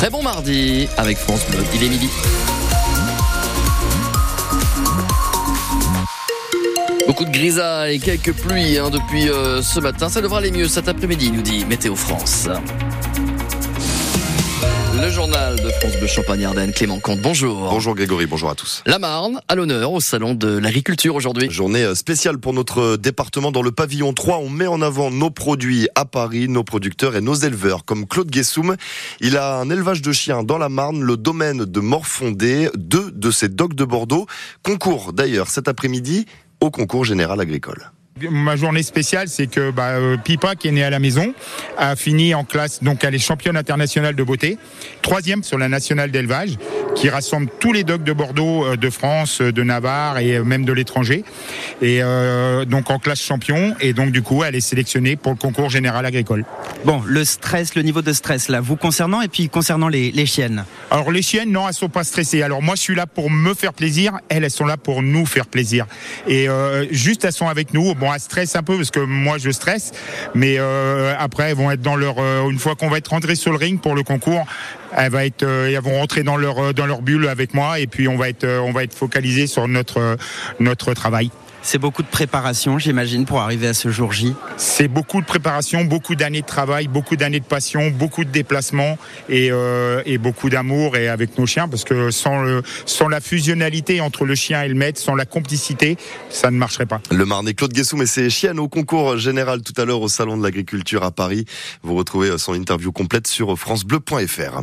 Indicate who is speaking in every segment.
Speaker 1: Très bon mardi avec France Bleu. Il est midi. Beaucoup de grisailles et quelques pluies hein, depuis euh, ce matin. Ça devra aller mieux cet après-midi, nous dit Météo France. Le journal de France de Champagne-Ardenne, Clément Comte, bonjour.
Speaker 2: Bonjour Grégory, bonjour à tous.
Speaker 1: La Marne, à l'honneur au Salon de l'Agriculture aujourd'hui.
Speaker 2: Journée euh, spéciale pour notre département dans le pavillon 3. On met en avant nos produits à Paris, nos producteurs et nos éleveurs, comme Claude Guessoum. Il a un élevage de chiens dans la Marne, le domaine de Morfondé, deux de ses dogs de Bordeaux. Concours d'ailleurs cet après-midi au concours général agricole.
Speaker 3: Ma journée spéciale, c'est que bah, euh, Pipa, qui est né à la maison, a fini en classe, donc elle est championne internationale de beauté, troisième sur la nationale d'élevage, qui rassemble tous les dogs de Bordeaux, euh, de France, euh, de Navarre et même de l'étranger. Et donc en classe champion, et donc du coup, elle est sélectionnée pour le concours général agricole.
Speaker 4: Bon, le stress, le niveau de stress là, vous concernant et puis concernant les, les chiennes.
Speaker 3: Alors les chiennes, non, elles sont pas stressées. Alors moi, je suis là pour me faire plaisir, elles, elles sont là pour nous faire plaisir. Et juste, elles sont avec nous. Bon, elles stressent un peu parce que moi, je stresse, mais euh, après, elles vont être dans leur. Euh, une fois qu'on va être rentré sur le ring pour le concours, elles, va être, euh, elles vont rentrer dans leur dans leur bulle avec moi et puis on va être on va être focalisé sur notre notre travail.
Speaker 4: C'est beaucoup de préparation, j'imagine, pour arriver à ce jour J.
Speaker 3: C'est beaucoup de préparation, beaucoup d'années de travail, beaucoup d'années de passion, beaucoup de déplacements et, euh, et beaucoup d'amour et avec nos chiens, parce que sans, le, sans la fusionnalité entre le chien et le maître, sans la complicité, ça ne marcherait pas.
Speaker 2: Le Marnais Claude Guessou et ses chiennes au concours général tout à l'heure au Salon de l'Agriculture à Paris. Vous retrouvez son interview complète sur francebleu.fr.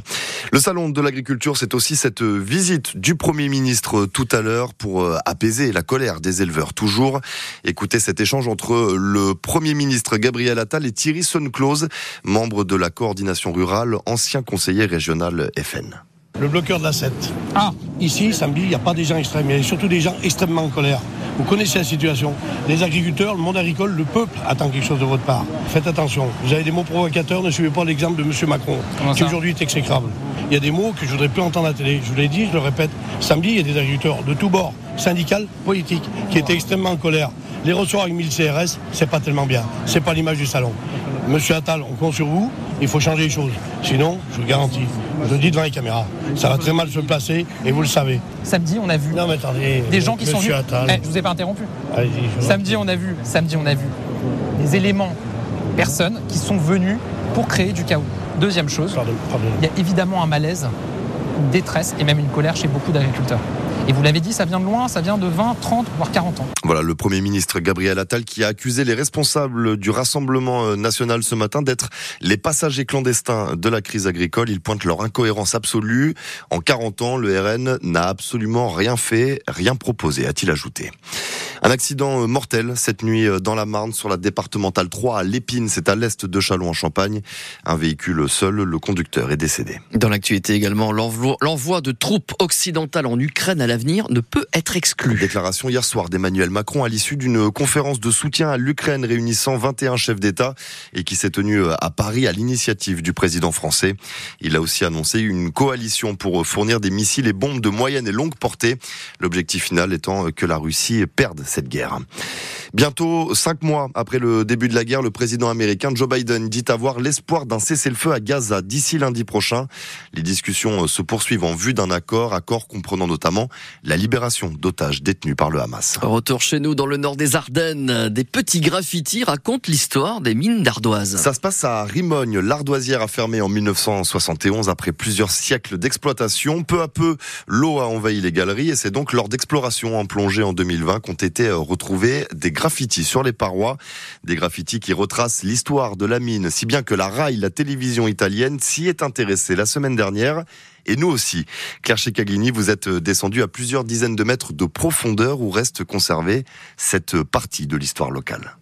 Speaker 2: Le Salon de l'Agriculture, c'est aussi cette visite du Premier ministre tout à l'heure pour euh, apaiser la colère des éleveurs. Toujours. Écoutez cet échange entre le Premier ministre Gabriel Attal et Thierry Sonneklose, membre de la coordination rurale, ancien conseiller régional FN.
Speaker 5: Le bloqueur de la 7. Ah, ici, samedi, il n'y a pas des gens extrêmes, il y a surtout des gens extrêmement en colère. Vous connaissez la situation. Les agriculteurs, le monde agricole, le peuple attend quelque chose de votre part. Faites attention. Vous avez des mots provocateurs, ne suivez pas l'exemple de M. Macron, qui aujourd'hui est exécrable. Il y a des mots que je voudrais plus entendre à la télé. Je vous l'ai dit, je le répète. Samedi, il y a des agriculteurs de tous bords, syndicales, politiques, qui étaient extrêmement en colère. Les ressorts avec 1000 CRS, c'est pas tellement bien. C'est pas l'image du salon. Monsieur Attal, on compte sur vous. Il faut changer les choses. Sinon, je vous garantis, je le dis devant les caméras, ça va très mal se placer et vous le savez.
Speaker 6: Samedi, on a vu
Speaker 5: non, mais attendez,
Speaker 6: des gens qui sont venus.
Speaker 5: Attal.
Speaker 6: Eh, je vous ai pas interrompu. Samedi, on a vu. Samedi, on a vu des éléments, personnes qui sont venus pour créer du chaos. Deuxième chose, il y a évidemment un malaise, une détresse et même une colère chez beaucoup d'agriculteurs. Et vous l'avez dit, ça vient de loin, ça vient de 20, 30, voire 40 ans.
Speaker 2: Voilà le Premier ministre Gabriel Attal qui a accusé les responsables du Rassemblement euh, national ce matin d'être les passagers clandestins de la crise agricole. Il pointe leur incohérence absolue. En 40 ans, le RN n'a absolument rien fait, rien proposé, a-t-il ajouté. Un accident euh, mortel cette nuit euh, dans la Marne sur la départementale 3 à Lépine, c'est à l'est de Châlons en Champagne. Un véhicule seul, le conducteur est décédé.
Speaker 1: Dans l'actualité également, l'envoi de troupes occidentales en Ukraine à l'avenir ne peut être exclu.
Speaker 2: Déclaration hier soir d'Emmanuel Macron à l'issue d'une conférence de soutien à l'Ukraine réunissant 21 chefs d'État et qui s'est tenue euh, à Paris à l'initiative du président français. Il a aussi annoncé une coalition pour fournir des missiles et bombes de moyenne et longue portée. L'objectif final étant que la Russie perde cette guerre. Bientôt, cinq mois après le début de la guerre, le président américain Joe Biden dit avoir l'espoir d'un cessez-le-feu à Gaza d'ici lundi prochain. Les discussions se poursuivent en vue d'un accord, accord comprenant notamment la libération d'otages détenus par le Hamas.
Speaker 1: Retour chez nous dans le nord des Ardennes. Des petits graffitis racontent l'histoire des mines d'ardoise.
Speaker 2: Ça se passe à Rimogne. L'ardoisière a fermé en 1971 après plusieurs siècles d'exploitation. Peu à peu, l'eau a envahi les galeries et c'est donc lors d'explorations en plongée en 2020 qu'ont été retrouvés des graffitis sur les parois. Des graffitis qui retracent l'histoire de la mine, si bien que la RAI, la télévision italienne, s'y est intéressée la semaine dernière et nous aussi. Claire Checaglini, vous êtes descendu à plusieurs dizaines de mètres de profondeur où reste conservée cette partie de l'histoire locale.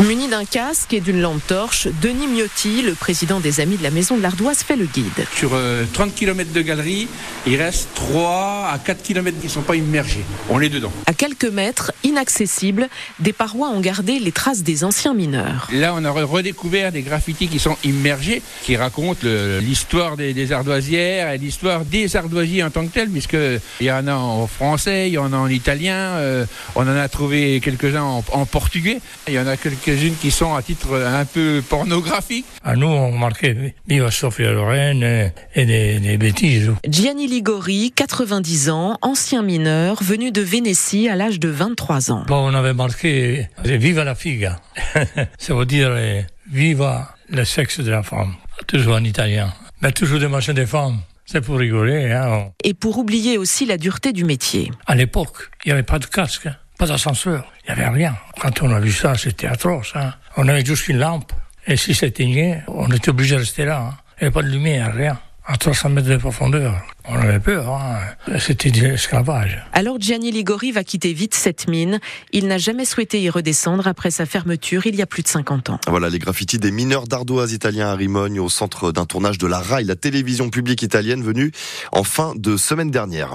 Speaker 7: Muni d'un casque et d'une lampe torche, Denis Miotti, le président des Amis de la Maison de l'Ardoise, fait le guide.
Speaker 8: Sur 30 euh, km de galerie, il reste 3 à 4 km qui ne sont pas immergés. On est dedans.
Speaker 7: À quelques mètres, inaccessibles, des parois ont gardé les traces des anciens mineurs.
Speaker 8: Là, on a redécouvert des graffitis qui sont immergés, qui racontent l'histoire des, ardoisières et l'histoire des ardoisiers en tant que tels, puisqu'il y en a en français, il y en a en italien, euh, on en a trouvé quelques-uns en, en portugais, il y en a quelques quelques-unes qui sont à titre un peu pornographique.
Speaker 9: À nous, on marquait Viva Sofia Loren et des, bêtises.
Speaker 7: Gianni Ligori, 90 ans, ancien mineur, venu de Vénétie à l'âge de 23 ans.
Speaker 9: Bon, on avait marqué Viva la figa. Ça veut dire Viva le sexe de la femme. Toujours en italien. Mais toujours des machins des femmes. C'est pour rigoler. Hein.
Speaker 7: Et pour oublier aussi la dureté du métier.
Speaker 9: À l'époque, il n'y avait pas de casque, hein. Pas d'ascenseur, il n'y avait rien. Quand on a vu ça, c'était atroce. Hein. On avait juste une lampe. Et si s'éteignait, on était obligé de rester là. Il n'y avait pas de lumière, rien. À 300 mètres de profondeur. On avait peur, hein. c'était de l'esclavage.
Speaker 7: Alors Gianni Ligori va quitter vite cette mine. Il n'a jamais souhaité y redescendre après sa fermeture il y a plus de 50 ans.
Speaker 2: Voilà les graffitis des mineurs d'ardoise italiens à Rimogne au centre d'un tournage de la RAI, la télévision publique italienne venue en fin de semaine dernière.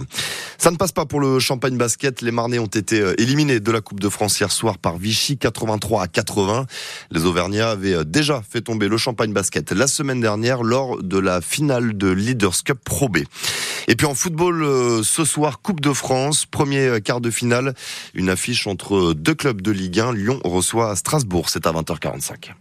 Speaker 2: Ça ne passe pas pour le champagne basket. Les Marnais ont été euh, éliminés de la Coupe de France hier soir par Vichy 83 à 80. Les Auvergnats avaient euh, déjà fait tomber le champagne basket la semaine dernière lors de la finale de Leaders Cup Pro B. Et puis en football, euh, ce soir, Coupe de France, premier quart de finale, une affiche entre deux clubs de Ligue 1. Lyon reçoit Strasbourg, c'est à 20h45.